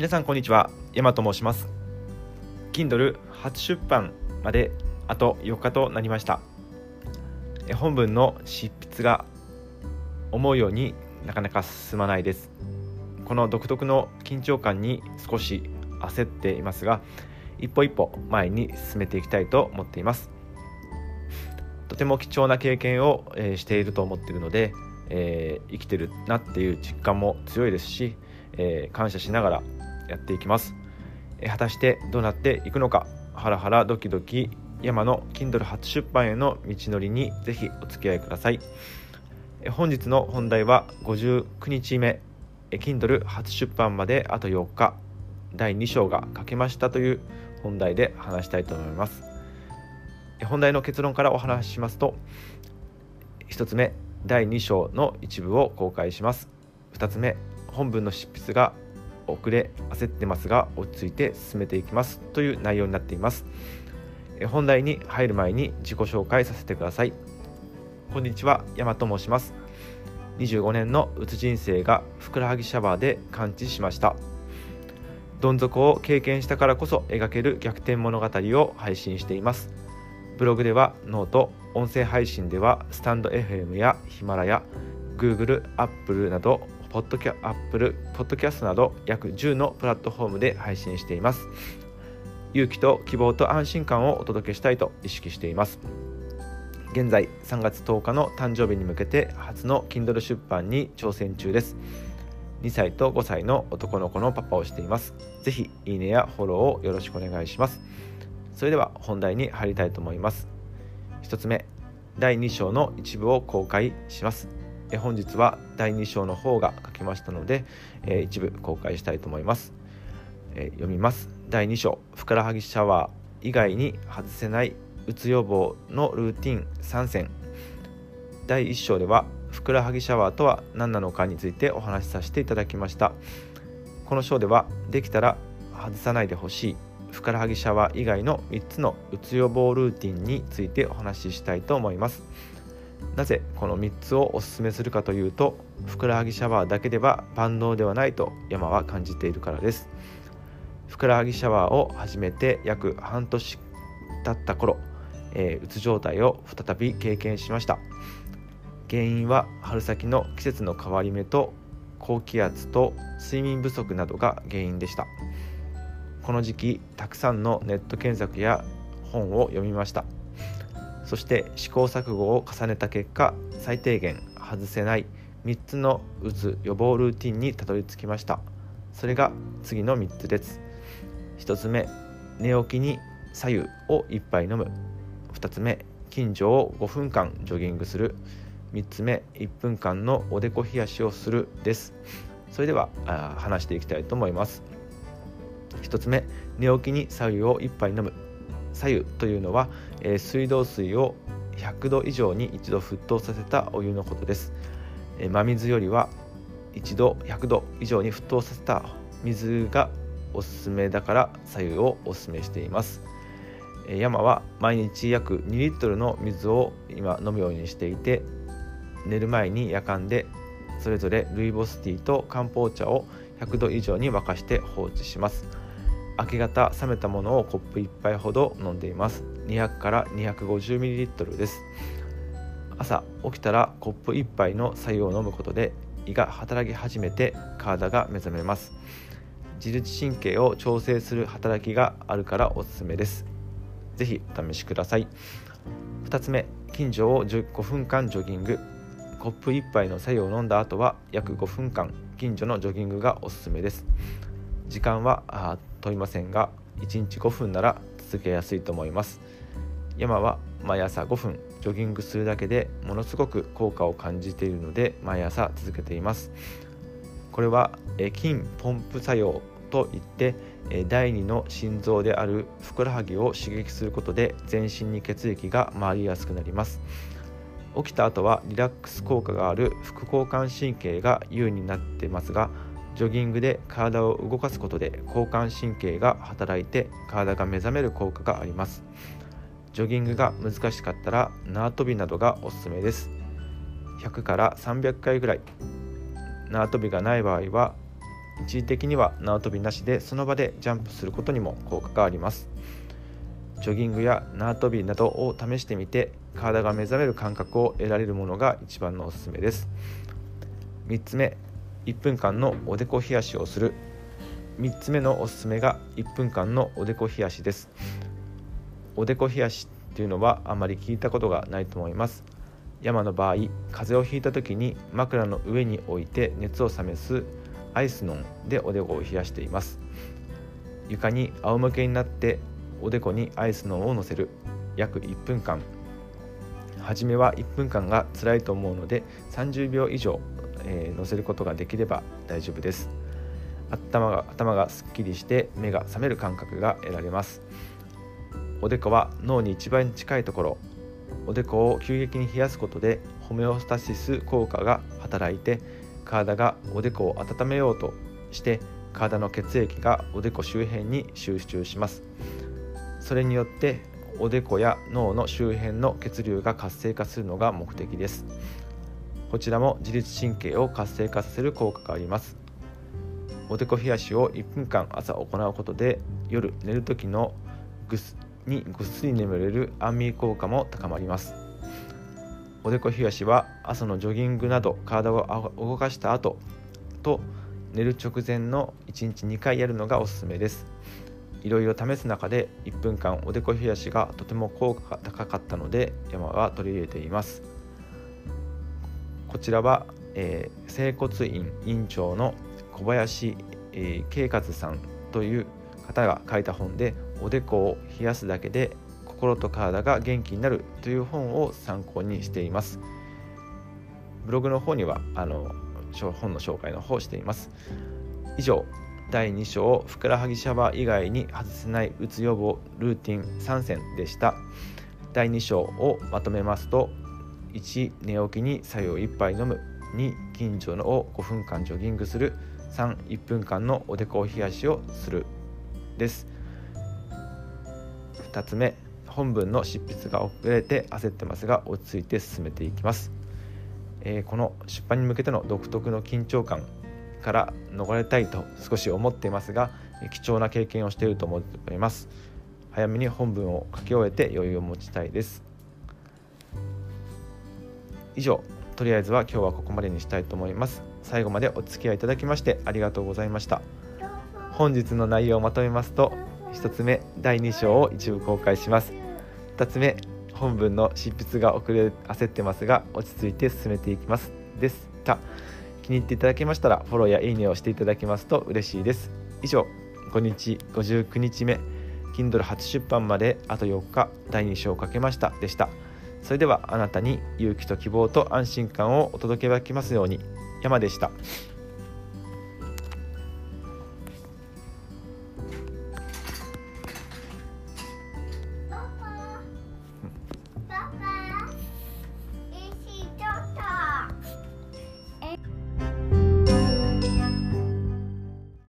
皆さんこんにちは。山と申します。Kindle 初出版まであと4日となりました。本文の執筆が思うようになかなか進まないです。この独特の緊張感に少し焦っていますが一歩一歩前に進めていきたいと思っています。とても貴重な経験を、え、していると思っているので、えー、生きてるなっていう実感も強いですし、えー、感謝しながらやっていきます、果たしてどうなっていくのか。ハラハラドキドキ山の Kindle 初出版への道のりにぜひお付き合いください。本日の本題は59日目。Kindle 初出版まであと4日。第2章が書けましたという本題で話したいと思います。本題の結論からお話ししますと1つ目第2章の一部を公開します。2つ目本文の執筆が遅れ焦ってますが落ち着いて進めていきますという内容になっています。本題に入る前に自己紹介させてください。こんにちは山と申します。25年のうつ人生がふくらはぎシャワーで完治しました。どん底を経験したからこそ描ける逆転物語を配信しています。ブログではノート音声配信では stand.fm やヒマラヤ Google、Apple などポッドキャアップルポッドキャストなど約10のプラットフォームで配信しています。勇気と希望と安心感をお届けしたいと意識しています。現在3月10日の誕生日に向けて初の Kindle 出版に挑戦中です。2歳と5歳の男の子のパパをしています。ぜひいいねやフォローをよろしくお願いします。それでは本題に入りたいと思います。1つ目第2章の一部を公開します。え本日は第2章の方が書きましたので、え一部公開したいと思います、え読みます。第2章。ふくらはぎシャワー以外に外せないうつ予防のルーティン。3選。第1章ではふくらはぎシャワーとは何なのかについてお話しさせていただきました。この章ではできたら外さないでほしい。ふくらはぎシャワー以外の3つのうつ予防ルーティンについてお話ししたいと思います。なぜこの3つをおすすめするかというとふくらはぎシャワーだけでは万能ではないと山は感じているからです。ふくらはぎシャワーを始めて約半年経った頃えー、うつ状態を再び経験しました。原因は春先の季節の変わり目と高気圧と睡眠不足などが原因でした。この時期たくさんのネット検索や本を読みました。そして試行錯誤を重ねた結果最低限外せない3つのうつ予防ルーティンにたどり着きました。それが次の3つです。1つ目寝起きに左右を1杯飲む。2つ目近所を5分間ジョギングする。3つ目1分間のおでこ冷やしをするです。それでは話していきたいと思います。1つ目寝起きに左右を1杯飲む。左右というのは、えー、水道水を100度以上に一度沸騰させたお湯のことです、えー、真水よりは一度100度以上に沸騰させた水がおすすめだから左右をおすすめしています。山は毎日約2リットルの水を今飲むようにしていて寝る前に夜間でそれぞれルイボスティーと漢方茶を100度以上に沸かして放置します。明け方冷めたものをコップ1杯ほど飲んでいます。200から 250ml です。朝起きたらコップ1杯の白湯を飲むことで胃が働き始めて体が目覚めます。自律神経を調整する働きがあるからおすすめです。ぜひお試しください。2つ目近所を5分間ジョギング。コップ1杯の白湯を飲んだ後は約5分間近所のジョギングがおすすめです。時間は問いませんが1日5分なら続けやすいと思います。山は毎朝5分ジョギングするだけでものすごく効果を感じているので毎朝続けています。これは筋ポンプ作用といって第2の心臓であるふくらはぎを刺激することで全身に血液が回りやすくなります。起きた後はリラックス効果がある副交感神経が優位になってますがジョギングで体を動かすことで交感神経が働いて体が目覚める効果があります。ジョギングが難しかったら縄跳びなどがおすすめです。100から300回ぐらい。縄跳びがない場合は一時的には縄跳びなしでその場でジャンプすることにも効果があります。ジョギングや縄跳びなどを試してみて体が目覚める感覚を得られるものが一番のおすすめです。3つ目1分間のおでこ冷やしをする。3つ目のおすすめが1分間のおでこ冷やしです。おでこ冷やしっていうのはあまり聞いたことがないと思います。山の場合風邪をひいた時に枕の上に置いて熱を冷ますアイスノンでおでこを冷やしています。床に仰向けになっておでこにアイスノンを乗せる。約1分間。初めは1分間が辛いと思うので30秒以上、えー、乗せることができれば大丈夫です。頭が頭がすっきりして目が覚める感覚が得られます。おでこは脳に一番近いところ。おでこを急激に冷やすことでホメオスタシス効果が働いて体がおでこを温めようとして体の血液がおでこ周辺に集中します。それによっておでこや脳の周辺の血流が活性化するのが目的です。こちらも自律神経を活性化させる効果があります。おでこ冷やしを1分間朝行うことで夜寝る時のぐすにぐっすり眠れる安眠効果も高まります。おでこ冷やしは朝のジョギングなど体を動かした後と寝る直前の1日2回やるのがおすすめです。いろいろ試す中で1分間おでこ冷やしがとても効果が高かったので山は取り入れています。こちらは、えー、整骨院院長の小林、えー、慶和さんという方が書いた本でおでこを冷やすだけで心と体が元気になるという本を参考にしています。ブログの方にはあの本の紹介の方をしています。以上第2章ふくらはぎシャワー以外に外せないうつ予防ルーティン3選でした。第2章をまとめますと1寝起きに白湯1杯飲む。2近所のを5分間ジョギングする。31分間のおでこを冷やしをする。です。2つ目本文の執筆が遅れて焦ってますが落ち着いて進めていきます、えー、この出版に向けての独特の緊張感から逃れたいと少し思っていますが貴重な経験をしていると思います。早めに本文を書き終えて余裕を持ちたいです。以上とりあえずは今日はここまでにしたいと思います。最後までお付き合いいただきましてありがとうございました。本日の内容をまとめますと1つ目第2章を一部公開します。2つ目本文の執筆が遅れ焦ってますが落ち着いて進めていきます。でした。気に入っていただけましたらフォローやいいねをしていただけますと嬉しいです。以上5日59日目 Kindle 初出版まであと4日第2章をかけました。でした。それではあなたに勇気と希望と安心感をお届けできますように山でした。